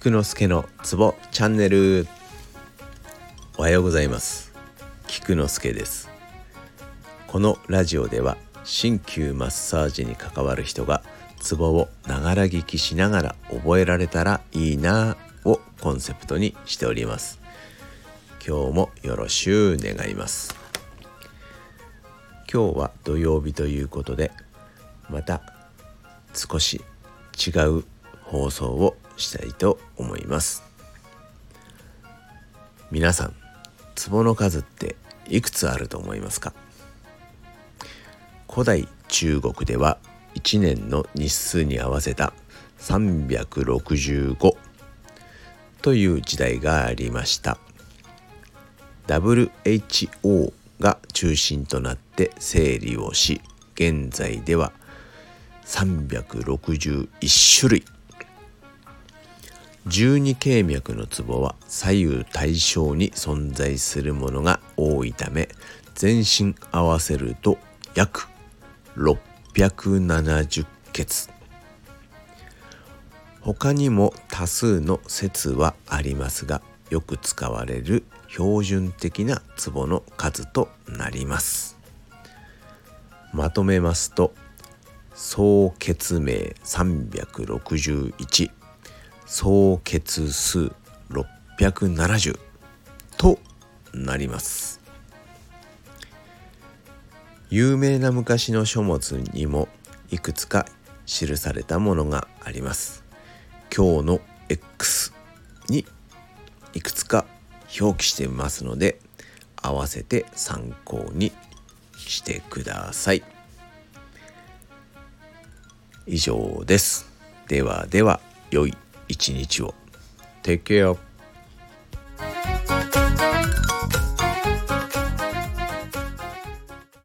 菊之助のツボチャンネル。おはようございます。菊之助です。このラジオでは鍼灸マッサージに関わる人がツボをながら聞きしながら覚えられたらいいなをコンセプトにしております。今日もよろしゅう願います。今日は土曜日ということでまた少し違う放送をしたいと思います。皆さん壺の数っていくつあると思いますか？古代中国では1年の日数に合わせた365という時代がありました。WHO が中心となって整理をし現在では361種類十二経脈のツボは左右対称に存在するものが多いため全身合わせると約670穴他にも多数の説はありますがよく使われる標準的なツボの数となります。まとめますと総血名361総血数670となります。有名な昔の書物にもいくつか記されたものがあります。今日の X にいくつか表記していますので合わせて参考にしてください。以上です。ではでは良い一日を Take care